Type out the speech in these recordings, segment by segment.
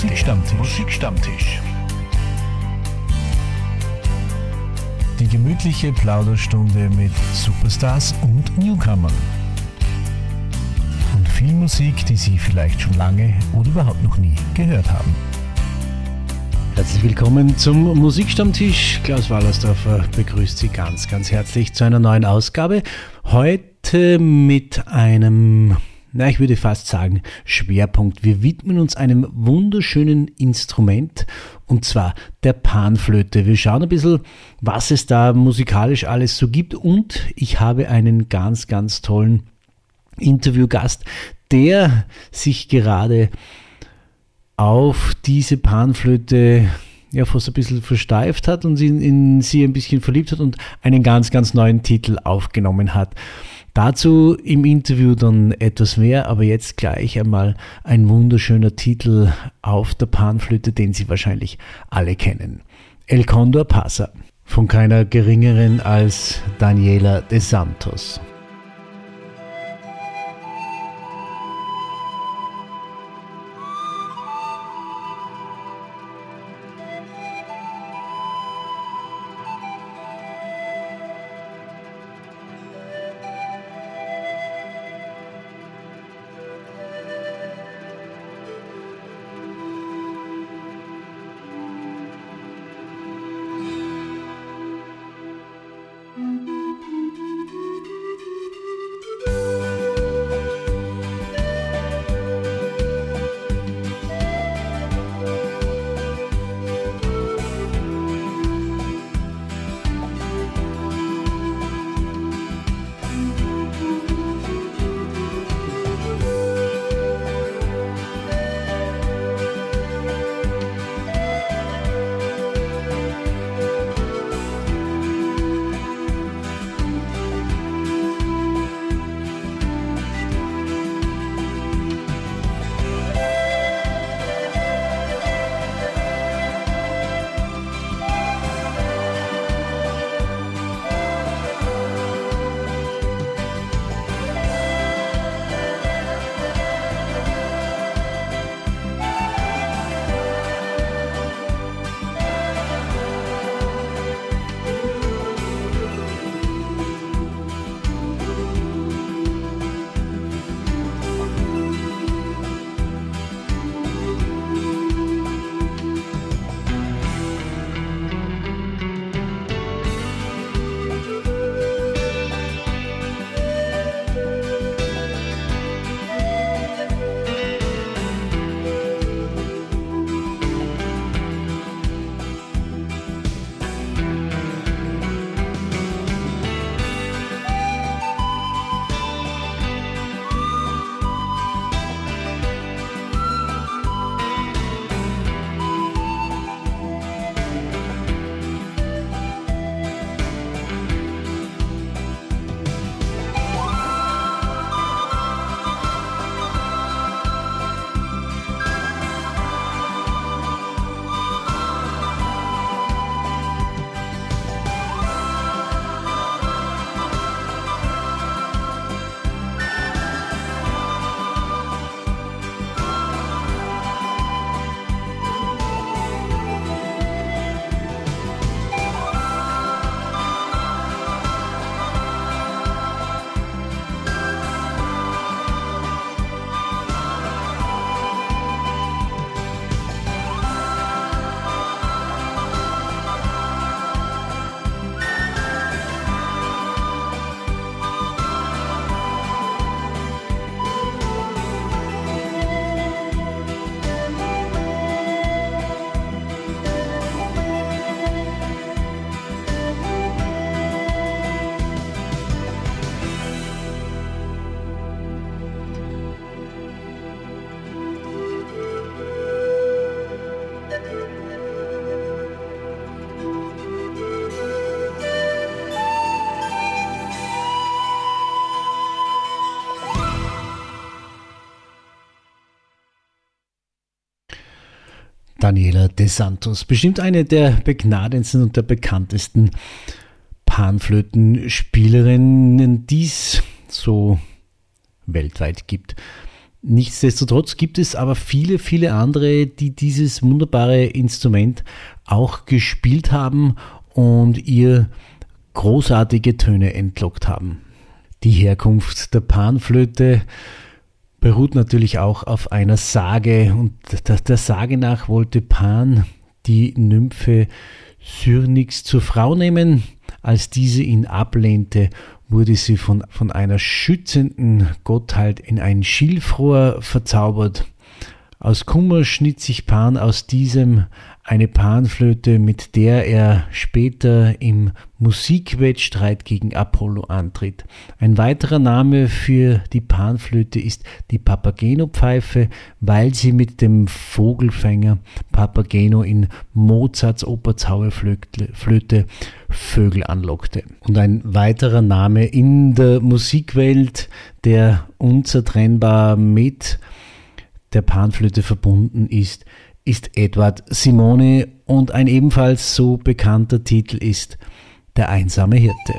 Musikstammtisch. Musikstammtisch. Die gemütliche Plauderstunde mit Superstars und Newcomern. Und viel Musik, die Sie vielleicht schon lange oder überhaupt noch nie gehört haben. Herzlich willkommen zum Musikstammtisch. Klaus Wallersdorfer begrüßt Sie ganz, ganz herzlich zu einer neuen Ausgabe. Heute mit einem, na, ich würde fast sagen, Schwerpunkt. Wir widmen uns einem wunderschönen Instrument und zwar der Panflöte. Wir schauen ein bisschen, was es da musikalisch alles so gibt und ich habe einen ganz, ganz tollen Interviewgast, der sich gerade auf diese Panflöte ja fast ein bisschen versteift hat und in, in sie ein bisschen verliebt hat und einen ganz, ganz neuen Titel aufgenommen hat. Dazu im Interview dann etwas mehr, aber jetzt gleich einmal ein wunderschöner Titel auf der Panflöte, den Sie wahrscheinlich alle kennen. El Condor Pasa von keiner geringeren als Daniela de Santos. Daniela De Santos. Bestimmt eine der begnadendsten und der bekanntesten Panflötenspielerinnen, die es so weltweit gibt. Nichtsdestotrotz gibt es aber viele, viele andere, die dieses wunderbare Instrument auch gespielt haben und ihr großartige Töne entlockt haben. Die Herkunft der Panflöte beruht natürlich auch auf einer Sage und der, Sage nach wollte Pan die Nymphe Syrnix zur Frau nehmen. Als diese ihn ablehnte, wurde sie von, von einer schützenden Gottheit in ein Schilfrohr verzaubert. Aus Kummer schnitt sich Pan aus diesem eine Panflöte, mit der er später im Musikwettstreit gegen Apollo antritt. Ein weiterer Name für die Panflöte ist die Papageno-Pfeife, weil sie mit dem Vogelfänger Papageno in Mozarts Oper Zauberflöte Vögel anlockte. Und ein weiterer Name in der Musikwelt, der unzertrennbar mit der Panflöte verbunden ist, ist Edward Simone und ein ebenfalls so bekannter Titel ist Der einsame Hirte.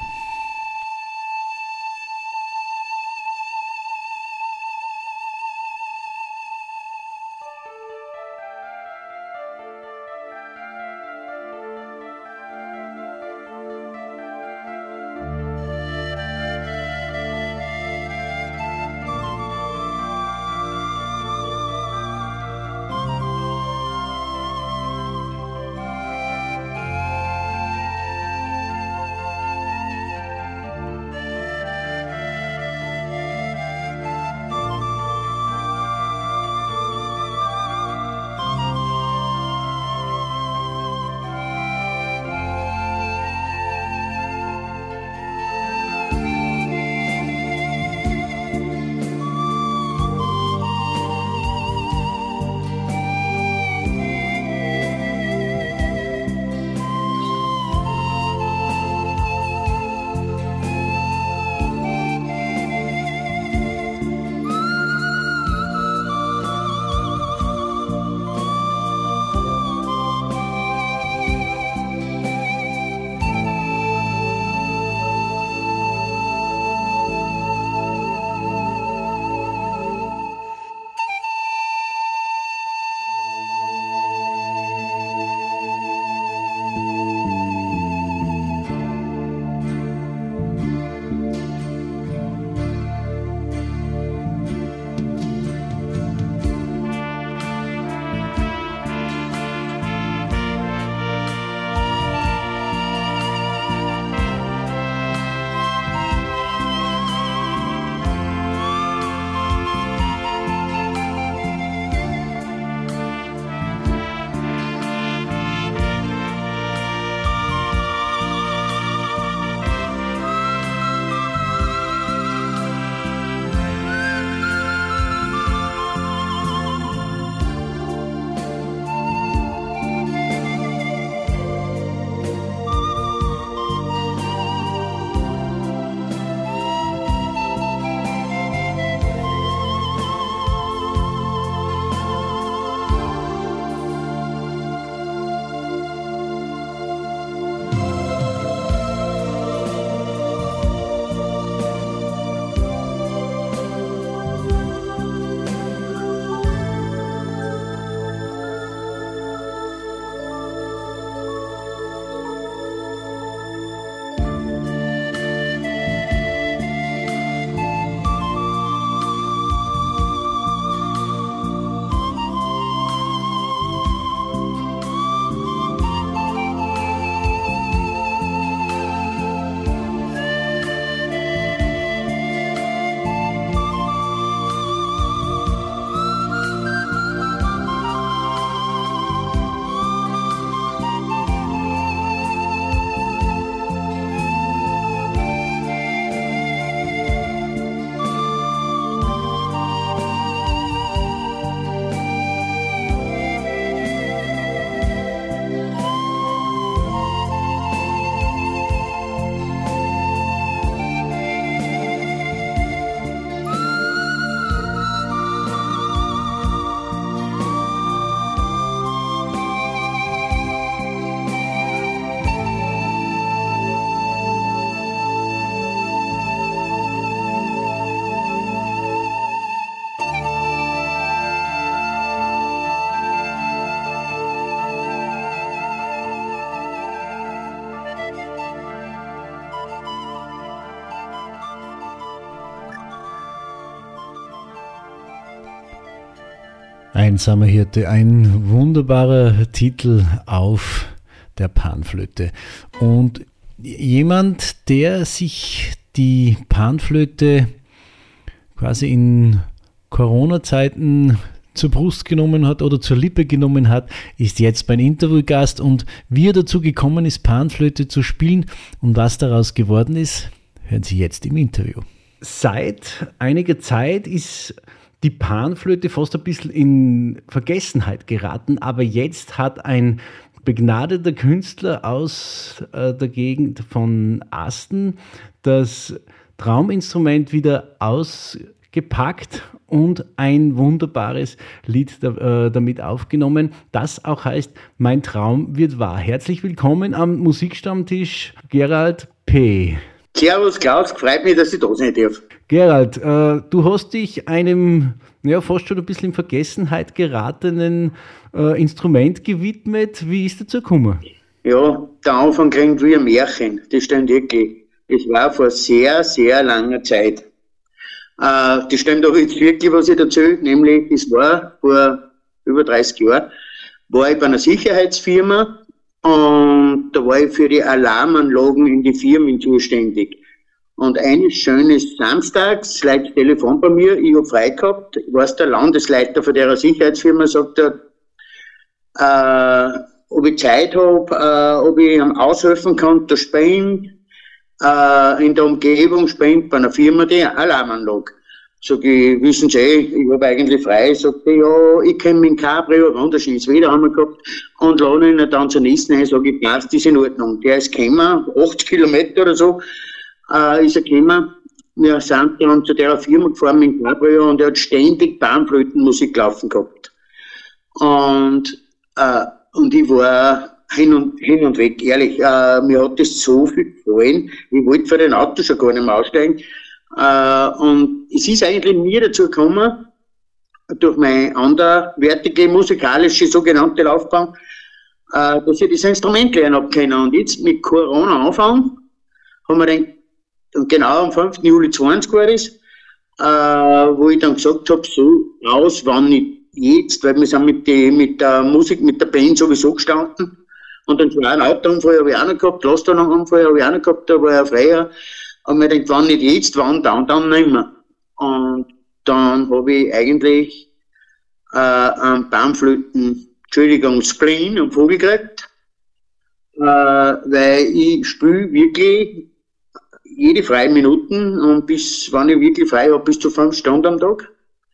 Einsamer Hirte, ein wunderbarer Titel auf der Panflöte. Und jemand, der sich die Panflöte quasi in Corona-Zeiten zur Brust genommen hat oder zur Lippe genommen hat, ist jetzt mein Interviewgast und wie er dazu gekommen ist, Panflöte zu spielen und was daraus geworden ist, hören Sie jetzt im Interview. Seit einiger Zeit ist die Panflöte fast ein bisschen in Vergessenheit geraten, aber jetzt hat ein begnadeter Künstler aus äh, der Gegend von Asten das Trauminstrument wieder ausgepackt und ein wunderbares Lied äh, damit aufgenommen, das auch heißt Mein Traum wird wahr. Herzlich willkommen am Musikstammtisch Gerald P. Servus Klaus, freut mich, dass ich da sein darf. Gerald, äh, du hast dich einem ja, fast schon ein bisschen in Vergessenheit geratenen äh, Instrument gewidmet. Wie ist dazu gekommen? Ja, der Anfang klingt wie ein Märchen, das stimmt wirklich. Es war vor sehr, sehr langer Zeit. Äh, das stimmt aber jetzt wirklich, was ich erzähle, nämlich es war vor über 30 Jahren, war ich bei einer Sicherheitsfirma und da war ich für die Alarmanlagen in die Firmen zuständig. Und eines schönes Samstags leitet Telefon bei mir, ich habe frei gehabt, ich weiß, der Landesleiter von der Sicherheitsfirma sagt er, äh, ob ich Zeit habe, äh, ob ich ihm aushelfen kann, da spielen, äh, in der Umgebung spielen bei einer Firma die Alarmanlage. Sag ich, wissen Sie, ich habe eigentlich frei. Sagt er, ja, ich kenne meinen Cabrio, wunderschönes Wetter haben wir gehabt, und lade ihn dann zur nächsten ein, sag ich, passt, ist in Ordnung. Der ist gekommen, 80 Kilometer oder so, äh, ist er gekommen. Wir sind dann zu der Firma gefahren mit Cabrio und er hat ständig Bahnflötenmusik laufen gehabt. Und, äh, und ich war hin und, hin und weg, ehrlich, äh, mir hat das so viel gefallen. Ich wollte vor den Auto schon gar nicht mehr aussteigen. Äh, und es ist eigentlich nie dazu gekommen, durch meine anderwertige musikalische sogenannte Laufbahn, äh, dass ich das Instrument lernen habe können. Und jetzt mit Corona anfangen, haben wir den, genau am 5. Juli 20 war das, äh, wo ich dann gesagt habe, so raus, wann nicht jetzt, weil wir sind mit, die, mit der Musik, mit der Band sowieso gestanden. Und dann war ein Autounfall habe ich auch noch gehabt, Lastwagenunfall habe ich auch noch gehabt, da war ja freier. Und mir denkt, wann nicht jetzt, wann dann, dann nicht mehr. Und dann habe ich eigentlich äh, einen Baumflöten, Entschuldigung, Spleen und Vogel gekriegt, äh, weil ich spiele wirklich jede freie Minuten und bis, wenn ich wirklich frei habe, bis zu fünf Stunden am Tag.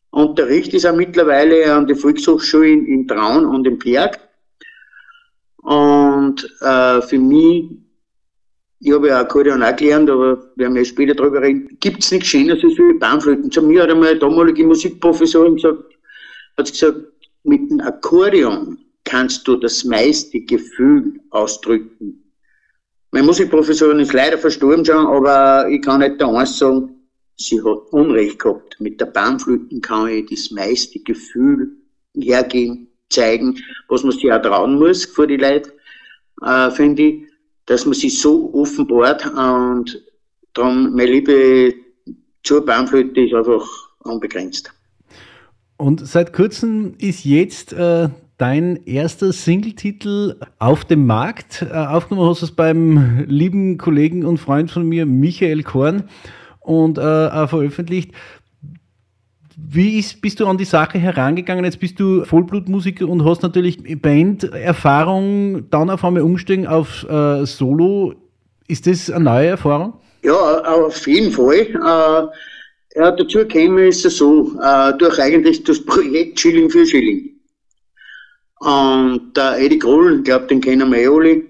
Unterricht ist auch mittlerweile an der Volkshochschule in, in Traun und im Berg. Und äh, für mich ich habe ja Akkordeon auch gelernt, aber wir werden ja später darüber reden. Gibt es nichts Schöneres als wie Bahnflöten? Zu mir hat einmal eine damalige Musikprofessorin gesagt, hat gesagt, mit dem Akkordeon kannst du das meiste Gefühl ausdrücken. Meine Musikprofessorin ist leider verstorben schon, aber ich kann nicht da eins sagen, sie hat Unrecht gehabt. Mit der Bahnflöten kann ich das meiste Gefühl hergehen, zeigen, was man sich auch trauen muss vor die Leute, äh, finde ich dass man sich so offenbart und darum meine Liebe zur Baumflöte ist einfach unbegrenzt. Und seit kurzem ist jetzt äh, dein erster Singletitel auf dem Markt. Äh, aufgenommen hast du es beim lieben Kollegen und Freund von mir, Michael Korn, und äh, veröffentlicht. Wie ist, bist du an die Sache herangegangen? Jetzt bist du Vollblutmusiker und hast natürlich Band-Erfahrung, dann auf einmal umsteigen auf äh, Solo. Ist das eine neue Erfahrung? Ja, auf jeden Fall. Äh, ja, dazu käme es so, äh, durch eigentlich das Projekt Schilling für Schilling. Und der Eddie ich glaube, den kennen wir eh alle,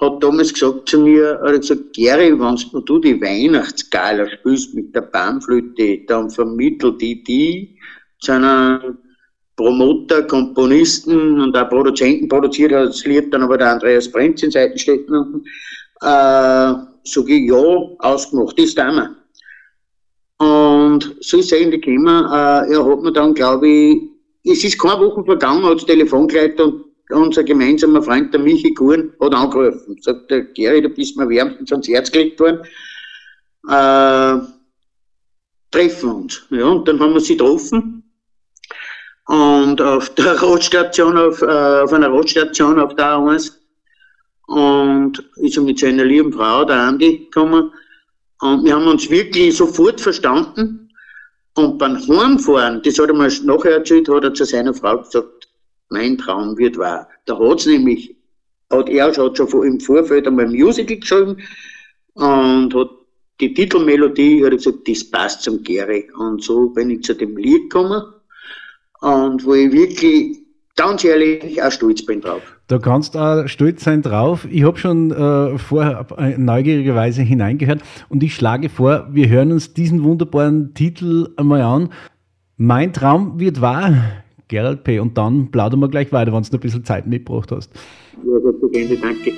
hat damals gesagt zu mir, er hat gesagt, Gary, wenn du die Weihnachtsgala spielst mit der Panflöte, dann vermittelt die die zu einem Promoter, Komponisten und auch Produzenten produziert hat das Lied dann aber der Andreas Brenz in Seitenstädten. Äh, sag ich, ja, ausgemacht, tun wir. Und so ist es eigentlich gekommen. Äh, er hat mir dann, glaube ich, es ist keine Woche vergangen, hat das Telefon geleitet und unser gemeinsamer Freund, der Michi Kuhn, hat angerufen. Sagt, der Gary, du bist mir wärmstens ans Herz gelegt worden. Äh, treffen uns. Ja, und dann haben wir sie getroffen. und auf der Radstation, auf, äh, auf einer Radstation auf der A1 und ist mit seiner lieben Frau, der Andi, gekommen und wir haben uns wirklich sofort verstanden und beim Heimfahren, das hat er mir nachher erzählt, hat er zu seiner Frau gesagt, mein Traum wird wahr. Da hat's nämlich, hat er hat schon im Vorfeld einmal ein Musical geschrieben und hat die Titelmelodie, hat er gesagt, das passt zum Gary. Und so bin ich zu dem Lied gekommen und wo ich wirklich ganz ehrlich auch stolz bin drauf. Da kannst du auch stolz sein drauf. Ich habe schon äh, vorher neugierigerweise hineingehört und ich schlage vor, wir hören uns diesen wunderbaren Titel einmal an. Mein Traum wird wahr, Gerald P. Und dann plaudern wir gleich weiter, wenn du noch ein bisschen Zeit mitgebracht hast. Ja, gerne, danke.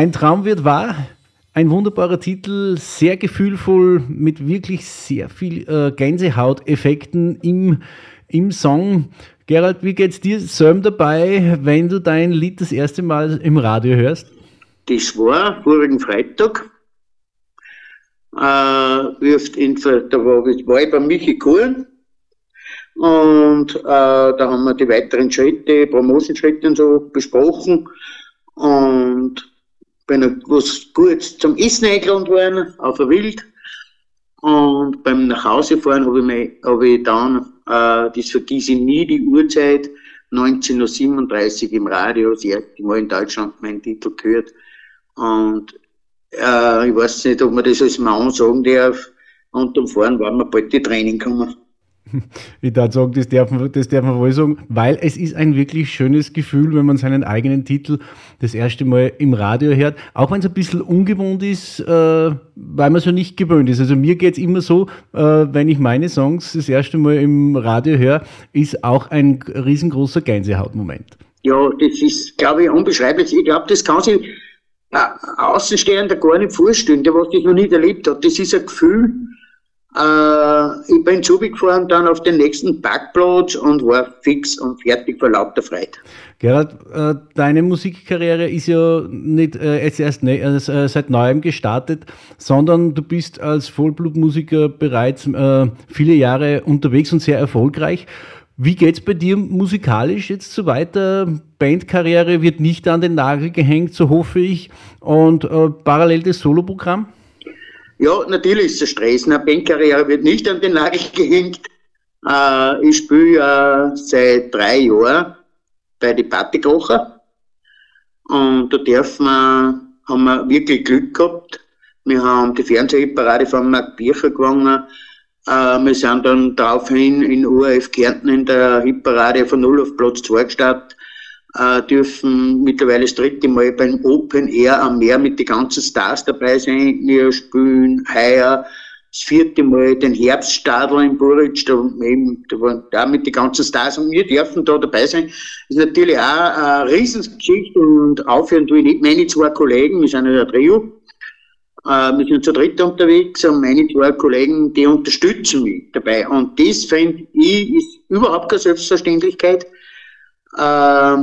Ein Traum wird wahr. Ein wunderbarer Titel, sehr gefühlvoll, mit wirklich sehr viel äh, Gänsehauteffekten im, im Song. Gerald, wie geht's dir selber dabei, wenn du dein Lied das erste Mal im Radio hörst? Das war vorigen Freitag. Äh, da war, war ich bei Michi Kuhn Und äh, da haben wir die weiteren Schritte, Promotion-Schritte und so besprochen. Und bin noch was Gutes zum Essen eingeladen worden, auf der Wild. Und beim Nachhausefahren habe ich, hab ich dann, äh, das vergesse ich nie, die Uhrzeit, 1937 im Radio, das erste Mal in Deutschland meinen Titel gehört. Und äh, ich weiß nicht, ob man das als Mann sagen darf. Und am Fahren waren wir bald die Training gekommen. Ich darf sagen, das darf, man, das darf man wohl sagen, weil es ist ein wirklich schönes Gefühl, wenn man seinen eigenen Titel das erste Mal im Radio hört, auch wenn es ein bisschen ungewohnt ist, äh, weil man so nicht gewöhnt ist. Also mir geht es immer so, äh, wenn ich meine Songs das erste Mal im Radio höre, ist auch ein riesengroßer Gänsehautmoment. Ja, das ist, glaube ich, unbeschreiblich. Ich glaube, das kann sich äh, Außenstehender gar nicht vorstellen, der was das noch nicht erlebt hat. Das ist ein Gefühl, äh, ich bin zugefahren dann auf den nächsten Parkplatz und war fix und fertig vor lauter Freude. Gerhard, äh, deine Musikkarriere ist ja nicht äh, jetzt erst ne, äh, seit neuem gestartet, sondern du bist als Vollblutmusiker bereits äh, viele Jahre unterwegs und sehr erfolgreich. Wie geht's bei dir musikalisch jetzt so weiter? Bandkarriere wird nicht an den Nagel gehängt, so hoffe ich, und äh, parallel das Soloprogramm? Ja, natürlich ist es Stress. Eine Bandkarriere wird nicht an den Nagel gehängt. Äh, ich spiele äh, seit drei Jahren bei die Partykrocher. Und da dürfen wir, haben wir wirklich Glück gehabt. Wir haben die Fernsehparade von Marc Bircher gewonnen. Äh, wir sind dann daraufhin in ORF Kärnten in der Hitparade von 0 auf Platz 2 gestartet äh, dürfen mittlerweile das dritte Mal beim Open Air am Meer mit den ganzen Stars dabei sein. Wir spielen heuer das vierte Mal den Herbststadler in Buric, da, da waren da mit den ganzen Stars und wir dürfen da dabei sein. Das ist natürlich auch eine Riesengeschichte und aufhören tue ich nicht meine zwei Kollegen, wir sind ja ein Trio, äh, wir sind zu dritt unterwegs und meine zwei Kollegen, die unterstützen mich dabei. Und das finde ich ist überhaupt keine Selbstverständlichkeit. Äh,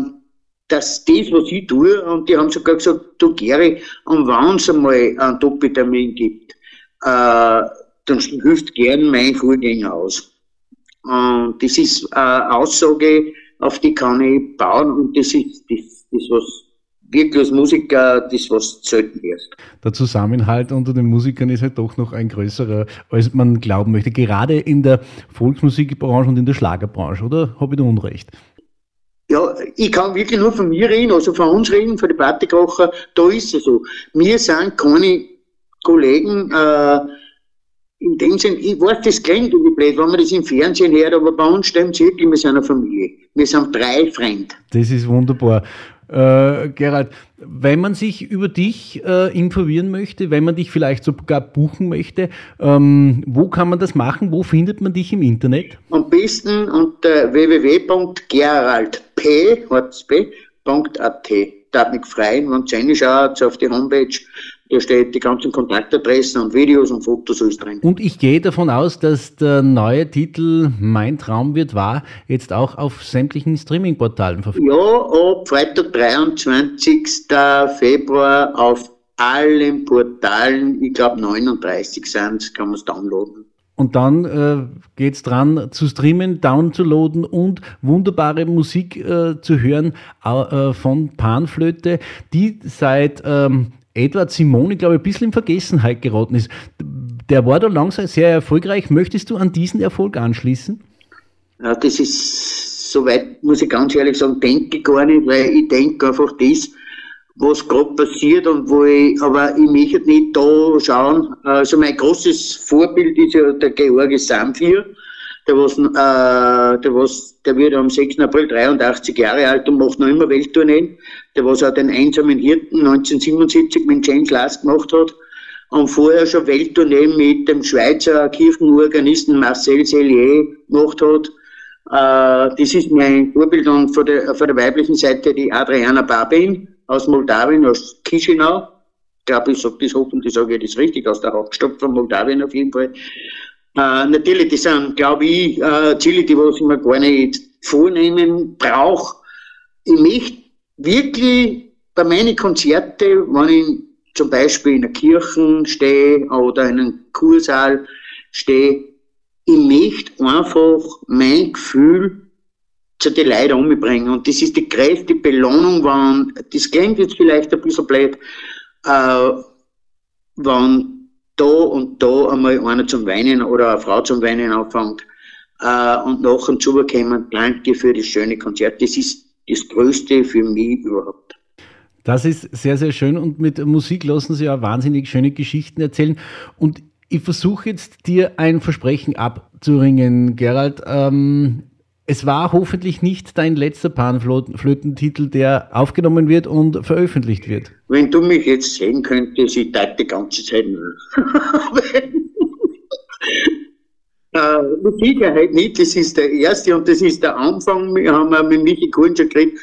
dass das, was ich tue, und die haben sogar gesagt, du Gary, und wenn es einmal einen Doppeltermin gibt, äh, dann hilft gern mein Vorgänger aus. Und das ist eine Aussage, auf die kann ich bauen, und das ist das, das was wirklich als Musiker das, was selten ist. Der Zusammenhalt unter den Musikern ist halt doch noch ein größerer, als man glauben möchte. Gerade in der Volksmusikbranche und in der Schlagerbranche, oder habe ich da Unrecht? Ja, ich kann wirklich nur von mir reden, also von uns reden, von den Partykrocher, da ist es so. Wir sind keine Kollegen, äh, in dem Sinn, ich weiß, das klingt irgendwie blöd, wenn man das im Fernsehen hört, aber bei uns stimmt es wirklich, wir sind eine Familie. Wir sind drei Freunde. Das ist wunderbar. Äh, Gerald, wenn man sich über dich äh, informieren möchte, wenn man dich vielleicht sogar buchen möchte, ähm, wo kann man das machen? Wo findet man dich im Internet? Am besten unter www.gerald.p.at. Da mich freuen, wenn ihr reinschaut auf die Homepage da steht die ganzen Kontaktadressen und Videos und Fotos alles drin. Und ich gehe davon aus, dass der neue Titel Mein Traum wird wahr jetzt auch auf sämtlichen Streaming-Portalen verfügbar Ja, ab Freitag, 23. Februar auf allen Portalen, ich glaube 39 sind kann man es downloaden. Und dann äh, es dran zu streamen, downzuladen und wunderbare Musik äh, zu hören äh, von Panflöte, die seit ähm, Edward Simoni, glaube ich, ein bisschen in Vergessenheit geraten ist. Der war da langsam sehr erfolgreich. Möchtest du an diesen Erfolg anschließen? Ja, das ist, soweit muss ich ganz ehrlich sagen, denke ich gar nicht, weil ich denke einfach das, was gerade passiert und wo ich, aber ich möchte nicht da schauen. Also mein großes Vorbild ist ja der George Samphir, der was, äh, der was, der wird am 6. April 83 Jahre alt und macht noch immer Welttourneen der was auch den einsamen Hirten 1977 mit James Last gemacht hat und vorher schon Welttournee mit dem Schweizer Kirchenorganisten Marcel Sellier gemacht hat. Äh, das ist mein Vorbild und von der, von der weiblichen Seite die Adriana Babin aus Moldawien, aus Chisinau. Ich glaube, ich sage das hoffentlich, sage ich das richtig, aus der Hauptstadt von Moldawien auf jeden Fall. Äh, natürlich, das sind, glaube ich, äh, Ziele, die was ich mir gar nicht vornehmen brauche. Ich möchte wirklich bei meinen Konzerten, wenn ich zum Beispiel in einer Kirche stehe oder in einem Kursaal stehe, ich möchte einfach mein Gefühl zu den Leuten umbringen. Und das ist die größte Belohnung, wenn, das klingt jetzt vielleicht ein bisschen blöd, äh, wenn da und da einmal einer zum Weinen oder eine Frau zum Weinen anfängt äh, und nachher zubekommen, danke für das schöne Konzert. Das ist das Größte für mich überhaupt. Das ist sehr, sehr schön und mit Musik lassen Sie ja wahnsinnig schöne Geschichten erzählen. Und ich versuche jetzt dir ein Versprechen abzuringen, Gerald. Ähm, es war hoffentlich nicht dein letzter Panflötentitel, der aufgenommen wird und veröffentlicht wird. Wenn du mich jetzt sehen könntest, ich tat die ganze Zeit äh, mit Sicherheit nicht, das ist der erste und das ist der Anfang. Wir haben auch mit Michi Kuhn schon geredet.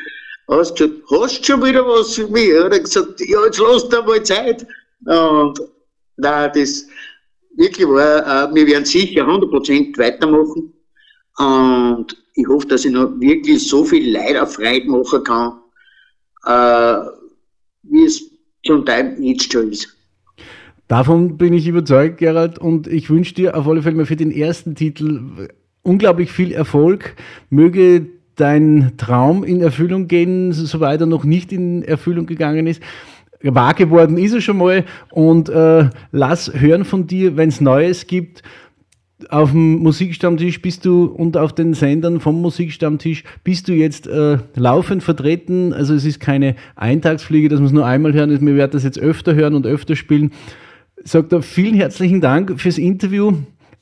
Hast du hast schon wieder was für mich? Er hat gesagt, ja, jetzt lass dir mal Zeit. Und nein, das wirklich war, äh, wir werden sicher 100% weitermachen. Und ich hoffe, dass ich noch wirklich so viel Leid auf Freude machen kann, äh, wie es zum Teil jetzt schon ist. Davon bin ich überzeugt, Gerald, und ich wünsche dir auf alle Fälle mal für den ersten Titel unglaublich viel Erfolg. Möge dein Traum in Erfüllung gehen, soweit er noch nicht in Erfüllung gegangen ist. Wahr geworden ist er schon mal und äh, lass hören von dir, wenn es Neues gibt auf dem Musikstammtisch bist du und auf den Sendern vom Musikstammtisch bist du jetzt äh, laufend vertreten. Also es ist keine Eintagsfliege, dass wir es nur einmal hören. Wir werden das jetzt öfter hören und öfter spielen. Sagt da vielen herzlichen Dank fürs Interview.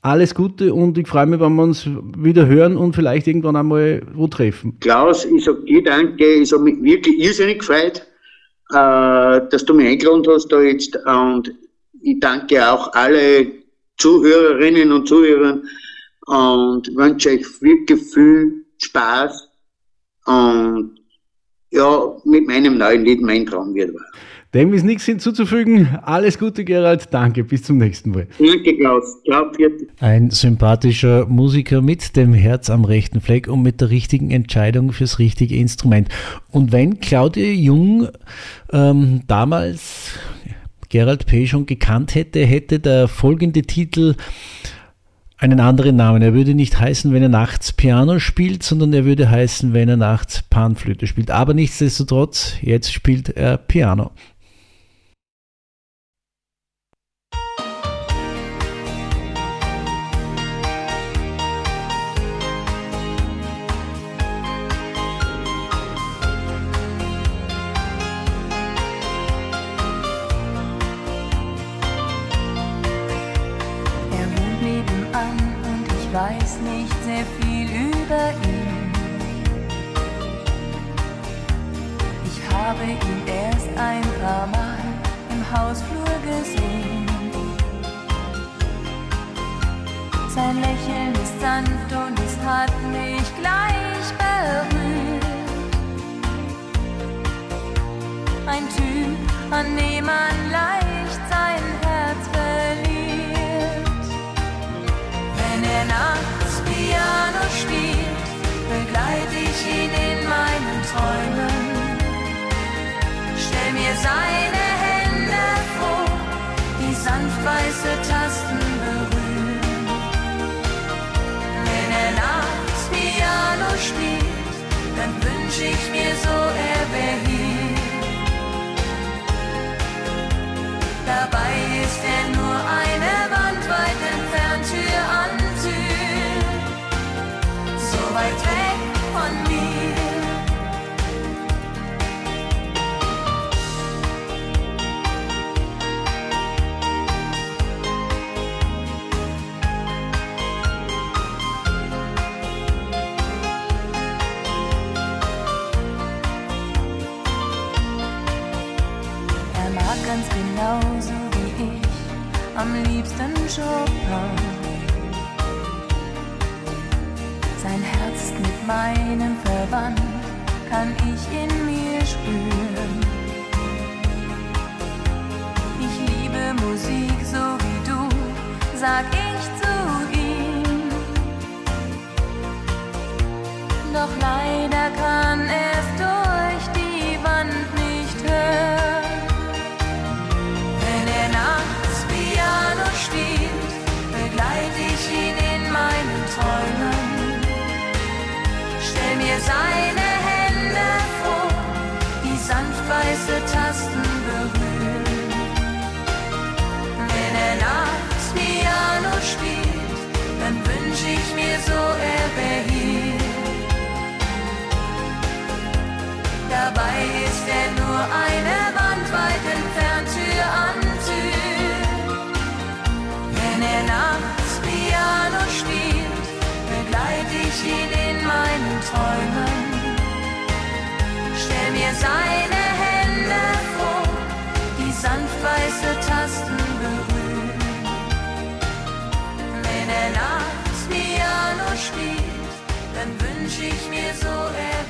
Alles Gute und ich freue mich, wenn wir uns wieder hören und vielleicht irgendwann einmal wo treffen. Klaus, ich sage dir danke. Ich habe mich wirklich irrsinnig gefreut, äh, dass du mich eingeladen hast da jetzt. Und ich danke auch alle Zuhörerinnen und Zuhörern und wünsche euch viel Spaß und ja, mit meinem neuen Lied Mein Traum wird wahr. Dem ist nichts hinzuzufügen. Alles Gute, Gerald. Danke. Bis zum nächsten Mal. Danke, Klaus. Ciao, Ein sympathischer Musiker mit dem Herz am rechten Fleck und mit der richtigen Entscheidung fürs richtige Instrument. Und wenn Claudia Jung ähm, damals Gerald P. schon gekannt hätte, hätte der folgende Titel einen anderen Namen. Er würde nicht heißen, wenn er nachts Piano spielt, sondern er würde heißen, wenn er nachts Panflöte spielt. Aber nichtsdestotrotz, jetzt spielt er Piano. Habe ihn erst ein paar Mal im Hausflur gesehen. Sein Lächeln ist sanft und es hat mich gleich berührt. Ein Typ, an dem man leicht sein Herz verliert. Wenn er nachts Piano spielt, begleite ich ihn in meinen Träumen. Mir seine Hände vor, die sanft weiße Tasten berühren. Wenn er nachts Piano spielt, dann wünsch ich mir so, er wäre hier. Dabei ist er nur Chopin. Sein Herz mit meinem verwandt, kann ich in mir spüren. Ich liebe Musik so wie du, sag ich zu ihm. Doch leider kann es durch ist nur eine Wand weit entfernt, Tür an Tür. Wenn er nachts Piano spielt, begleite ich ihn in meinen Träumen. Stell mir seine Hände vor, die sanft weiße Tasten berühren. Wenn er nachts Piano spielt, dann wünsch ich mir so, er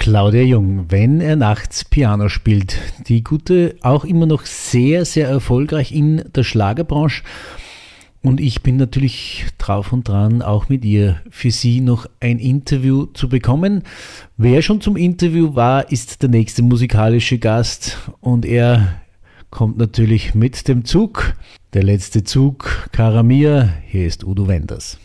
Claudia Jung, wenn er nachts Piano spielt. Die gute, auch immer noch sehr, sehr erfolgreich in der Schlagerbranche. Und ich bin natürlich drauf und dran, auch mit ihr für Sie noch ein Interview zu bekommen. Wer schon zum Interview war, ist der nächste musikalische Gast und er kommt natürlich mit dem Zug. Der letzte Zug, Karamir. Hier ist Udo Wenders.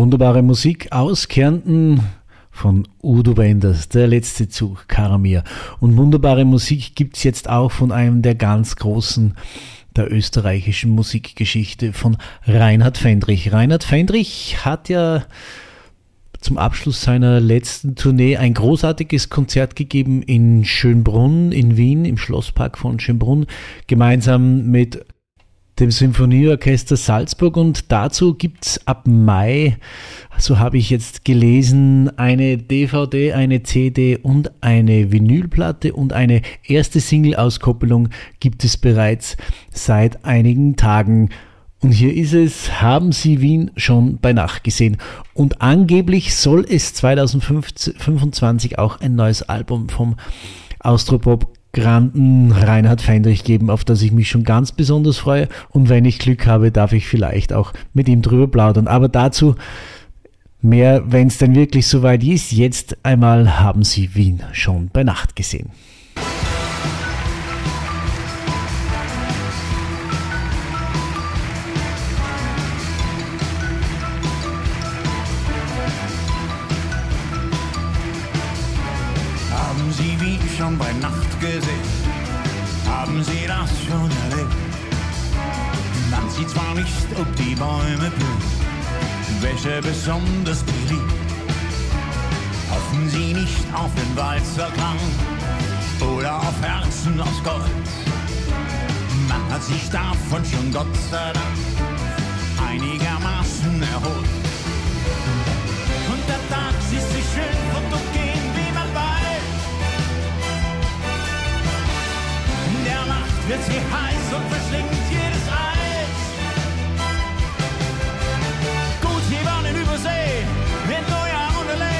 Wunderbare Musik aus Kärnten von Udo Wenders, der letzte Zug, Karamir. Und wunderbare Musik gibt's jetzt auch von einem der ganz großen der österreichischen Musikgeschichte von Reinhard Fendrich. Reinhard Fendrich hat ja zum Abschluss seiner letzten Tournee ein großartiges Konzert gegeben in Schönbrunn in Wien, im Schlosspark von Schönbrunn, gemeinsam mit dem Symphonieorchester Salzburg und dazu gibt es ab Mai, so habe ich jetzt gelesen, eine DVD, eine CD und eine Vinylplatte und eine erste Single-Auskoppelung gibt es bereits seit einigen Tagen. Und hier ist es, haben Sie Wien schon bei Nacht gesehen. Und angeblich soll es 2025 auch ein neues Album vom Austropop Granden Reinhard Feindrich geben, auf das ich mich schon ganz besonders freue. Und wenn ich Glück habe, darf ich vielleicht auch mit ihm drüber plaudern. Aber dazu mehr, wenn es denn wirklich soweit ist. Jetzt einmal haben Sie Wien schon bei Nacht gesehen. Schon bei Nacht gesehen? Haben Sie das schon erlebt? Man sieht zwar nicht, ob die Bäume blühen, welche besonders beliebt. Hoffen Sie nicht auf den Walzerklang oder auf Herzen aus Gold. Man hat sich davon schon Gott sei Dank einigermaßen erholt. Und der Tag ist sich schön und wird sie heiß und verschlingt jedes Eis. Gut, sie waren in Übersee, in Neujahr und L.A.,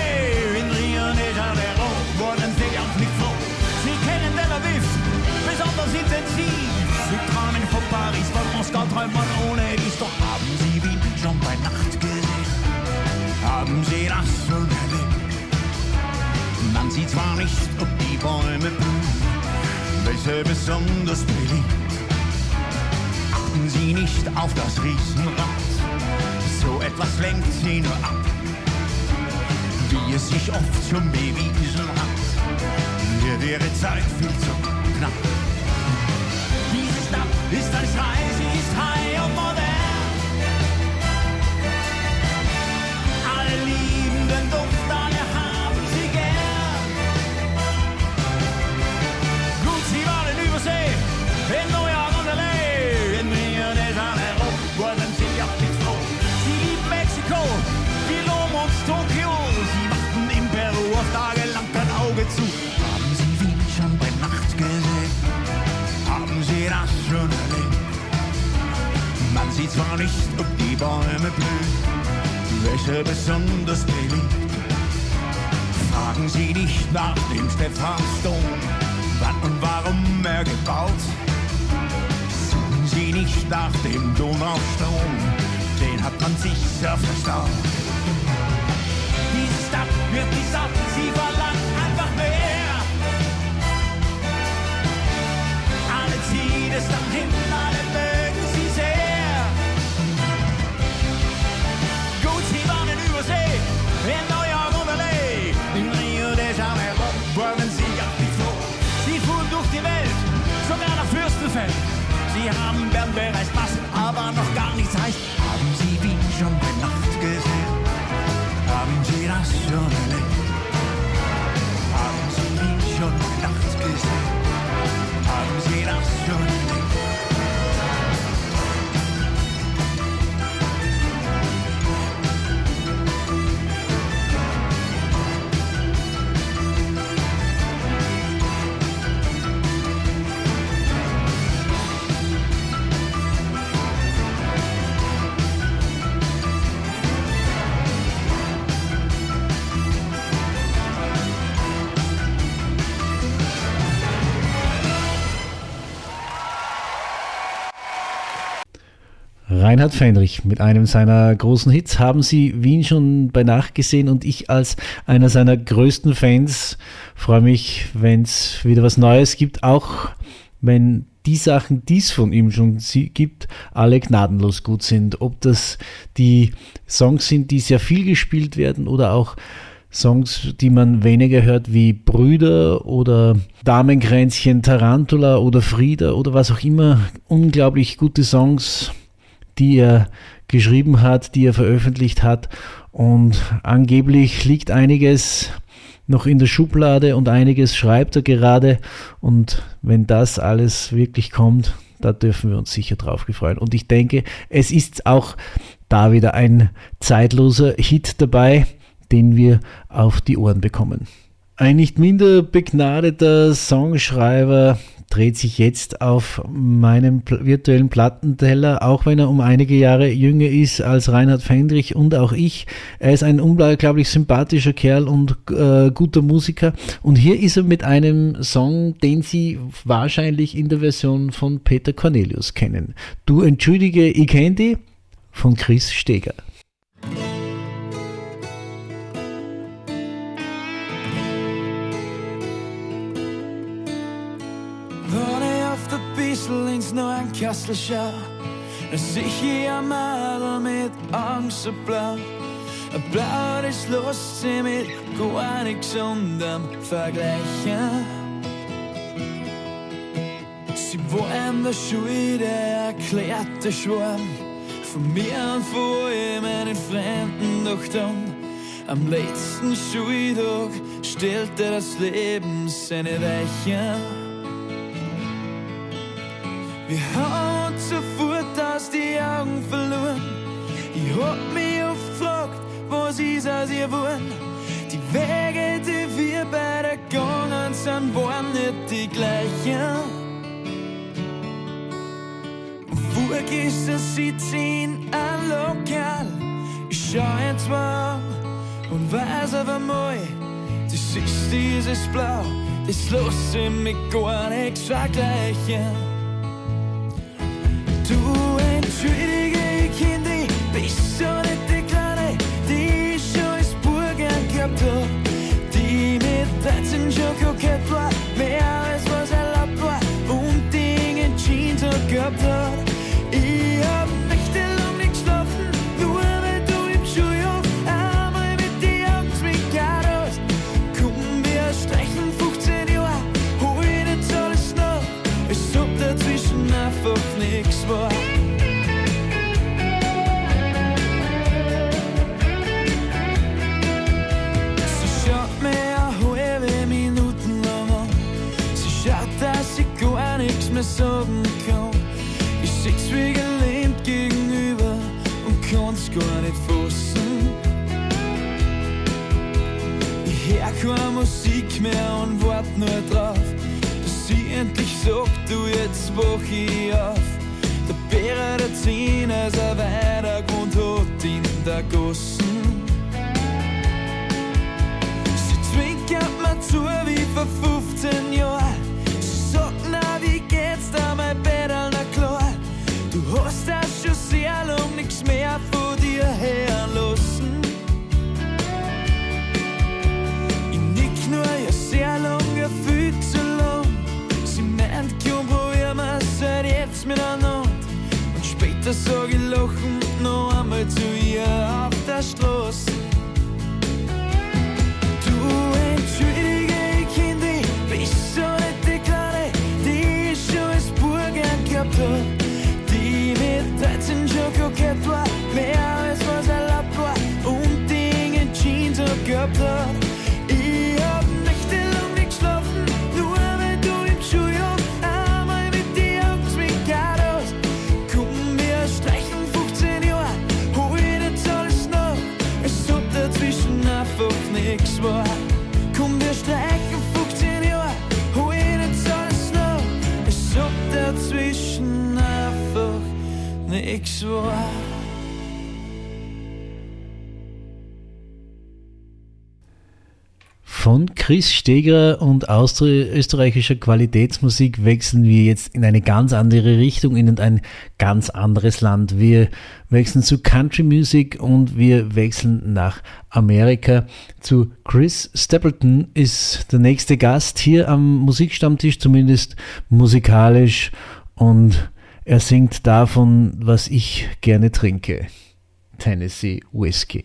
in Rio de Janeiro wurden sie auch nicht froh. Sie kennen Tel Aviv besonders intensiv. Sie träumen von Paris, von Moskau träumt man ohne dies. Doch haben sie Wien schon bei Nacht gesehen? Haben sie das schon erlebt? Man sieht zwar nicht, ob die Bäume blühen, welche besonders beliebt. Achten Sie nicht auf das Riesenrad, so etwas lenkt Sie nur ab. Wie es sich oft schon bewiesen hat, hier wäre Zeit viel zu knapp. Nicht, ob die Bäume blühen, welche besonders beliebt. Fragen Sie nicht nach dem Stephansdom, wann und warum er gebaut. Suchen Sie nicht nach dem Donaustrom, den hat man sicher verstaut. Diese Stadt wird nicht satt, sie verlangt Sie haben Bern bereist, was aber noch gar nichts heißt. Haben Sie Wien schon bei Nacht gesehen? Haben Sie das schon erlebt? Reinhard Fendrich mit einem seiner großen Hits haben Sie Wien schon bei Nacht gesehen und ich als einer seiner größten Fans freue mich, wenn es wieder was Neues gibt, auch wenn die Sachen, die es von ihm schon gibt, alle gnadenlos gut sind. Ob das die Songs sind, die sehr viel gespielt werden oder auch Songs, die man weniger hört, wie Brüder oder Damenkränzchen, Tarantula oder Frieda oder was auch immer. Unglaublich gute Songs, die er geschrieben hat, die er veröffentlicht hat. Und angeblich liegt einiges noch in der Schublade und einiges schreibt er gerade. Und wenn das alles wirklich kommt, Da dürfen wir uns sicher drauf freuen. Und ich denke, es ist auch da wieder ein zeitloser Hit dabei, den wir auf die Ohren bekommen. Ein nicht minder begnadeter Songschreiber dreht sich jetzt auf meinem virtuellen Plattenteller, auch wenn er um einige Jahre jünger ist als Reinhard Fendrich und auch ich. Er ist ein unglaublich sympathischer Kerl und äh, guter Musiker. Und hier ist er mit einem Song, den Sie wahrscheinlich in der Version von Peter Cornelius kennen. Du entschuldige, ich kenne die von Chris Steger. Kastel schau, da sehe ich hier Mädel mit Angst und Blau. Blau, das lässt sich mit gar nichts anderem vergleichen. Sie wollen der Schuld, der erklärte Schwarm. Von mir und von allem meinen Fremden doch dann. Am letzten Schultag stellte das Leben seine Weichen. Wir haben uns sofort aus die Augen verloren. Ich hab mich oft gefragt, was ist aus ihr geworden? Die Wege, die wir beide gegangen sind, waren nicht die gleichen. Vorgestern sitze ich in ein Lokal. Ich schau mal und weiß auf einmal, das ist dieses Blau, das lasse mich gar nichts vergleichen. Entschuldige, ich kenn dich, Mehr und wart nur drauf, dass sie endlich sagt, du jetzt wach ich auf. Der Bärer der Zehn, als er weiter gewohnt hat in der Gossen. Sie zwinkert mir zu wie vor Sag ich lachend noch einmal zu ihr auf der Straße. Nix war. Von Chris Steger und österreichischer Qualitätsmusik wechseln wir jetzt in eine ganz andere Richtung, in ein ganz anderes Land. Wir wechseln zu Country Music und wir wechseln nach Amerika zu Chris Stapleton ist der nächste Gast hier am Musikstammtisch, zumindest musikalisch und er singt davon, was ich gerne trinke. Tennessee Whiskey.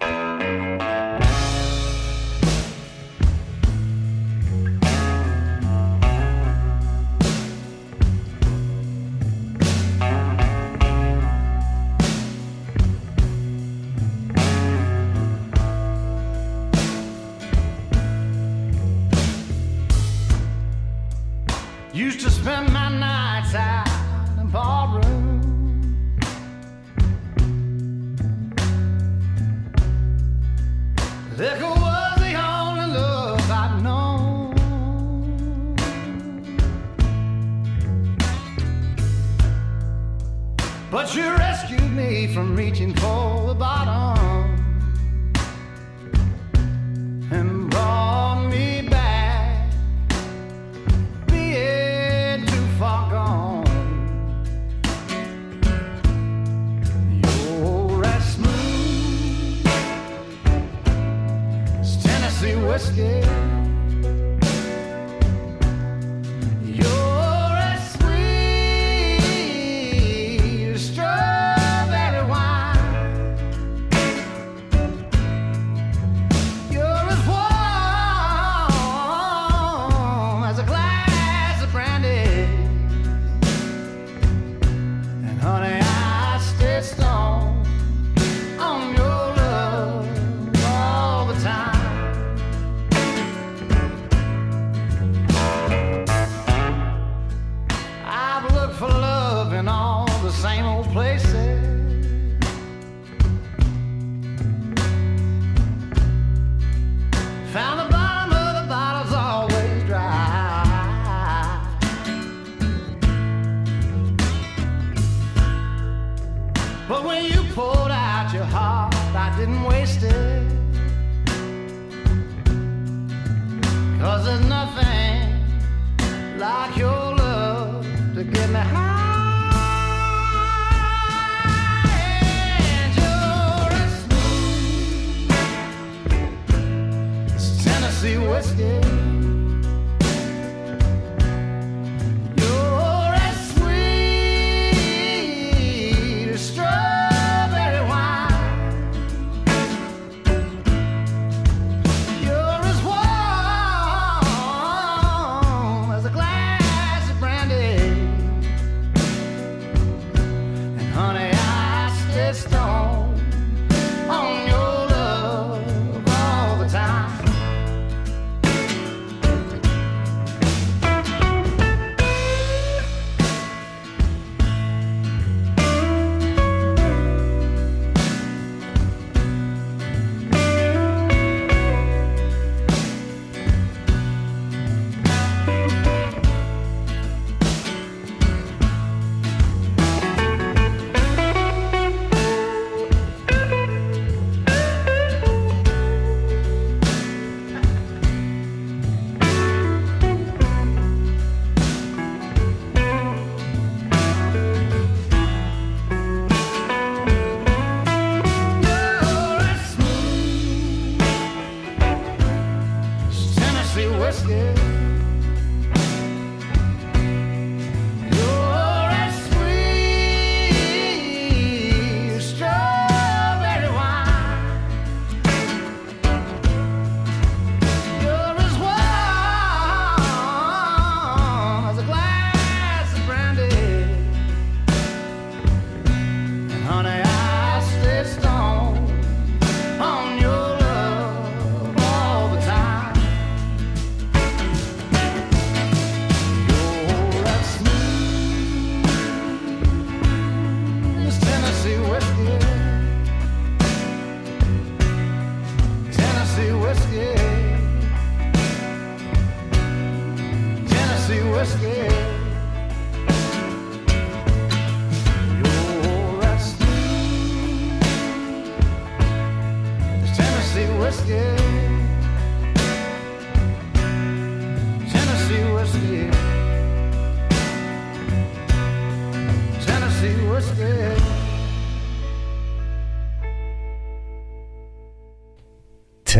Was the only love I'd known. But you rescued me from reaching for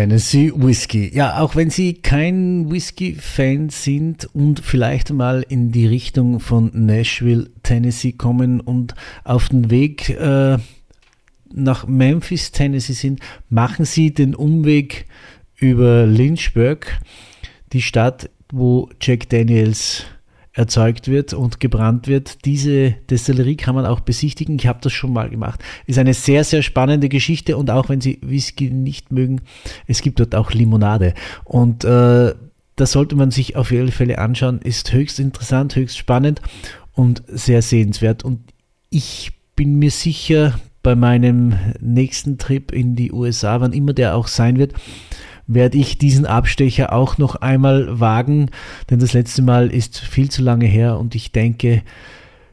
Tennessee Whiskey. Ja, auch wenn Sie kein Whisky-Fan sind und vielleicht mal in die Richtung von Nashville, Tennessee kommen und auf den Weg äh, nach Memphis, Tennessee sind, machen Sie den Umweg über Lynchburg, die Stadt, wo Jack Daniels erzeugt wird und gebrannt wird. Diese Destillerie kann man auch besichtigen. Ich habe das schon mal gemacht. Ist eine sehr, sehr spannende Geschichte und auch wenn Sie Whisky nicht mögen, es gibt dort auch Limonade. Und äh, das sollte man sich auf alle Fälle anschauen. Ist höchst interessant, höchst spannend. und sehr sehenswert. Und ich bin mir sicher, bei meinem nächsten Trip in die USA, wann immer der auch sein wird, werde ich diesen Abstecher auch noch einmal wagen, denn das letzte Mal ist viel zu lange her und ich denke,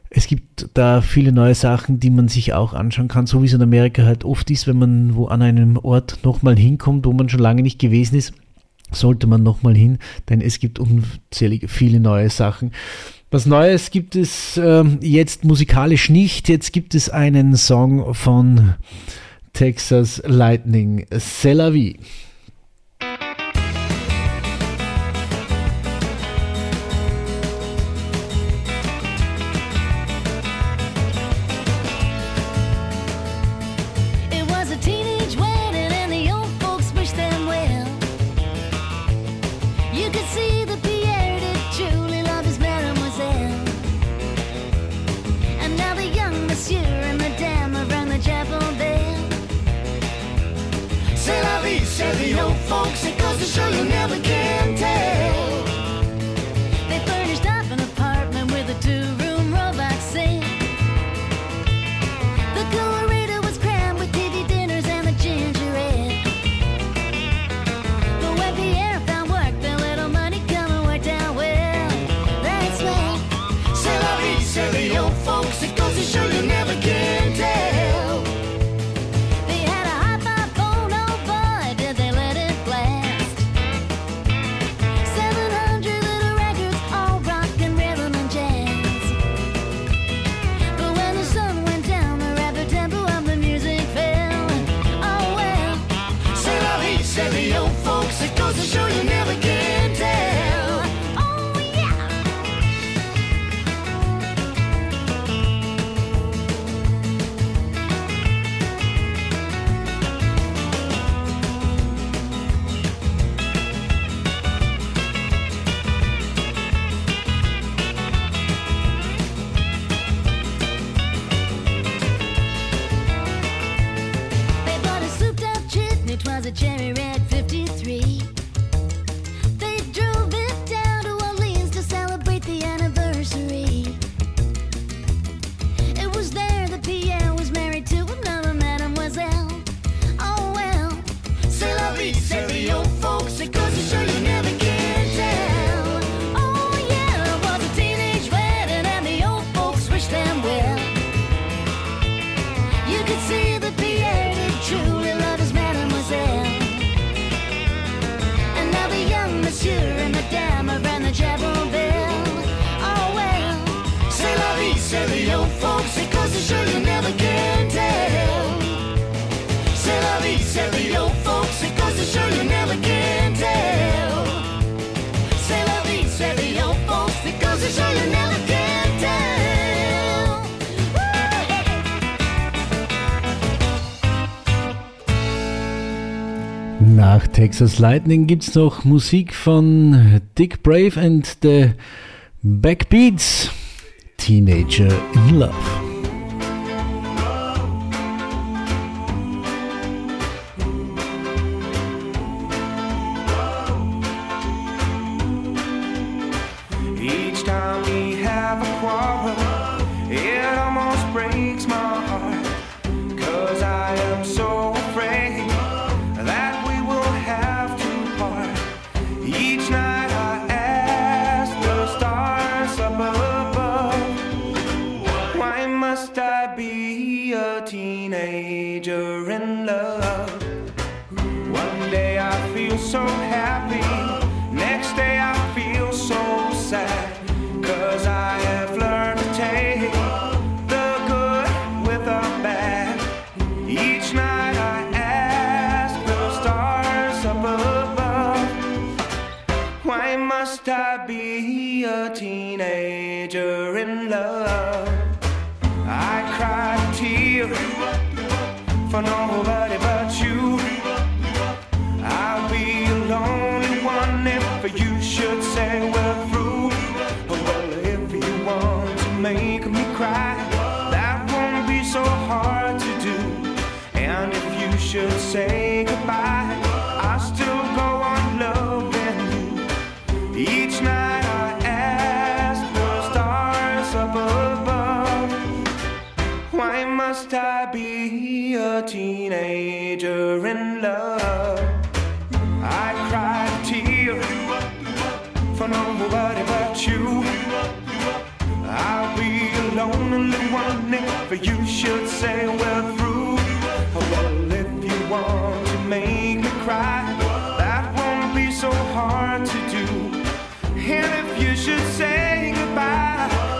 es gibt da viele neue Sachen, die man sich auch anschauen kann, so wie es in Amerika halt oft ist, wenn man wo an einem Ort nochmal hinkommt, wo man schon lange nicht gewesen ist, sollte man nochmal hin, denn es gibt unzählige viele neue Sachen. Was Neues gibt es äh, jetzt musikalisch nicht. Jetzt gibt es einen Song von Texas Lightning, C'est. Thank you. Nach Texas Lightning gibt es noch Musik von Dick Brave and the Backbeats. Teenager in Love. in love. I cried a tear for nobody but you. I'll be a lonely one if you should say we're through. Well, if you want to make me cry, that won't be so hard to do. And if you should say you should say we're through. Well, if you want to make me cry, that won't be so hard to do. And if you should say goodbye,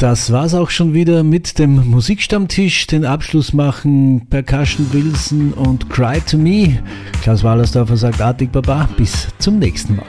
Das war's auch schon wieder mit dem Musikstammtisch. Den Abschluss machen Percussion Wilson und Cry to Me. Klaus Wallersdorfer sagt artig Baba. Bis zum nächsten Mal.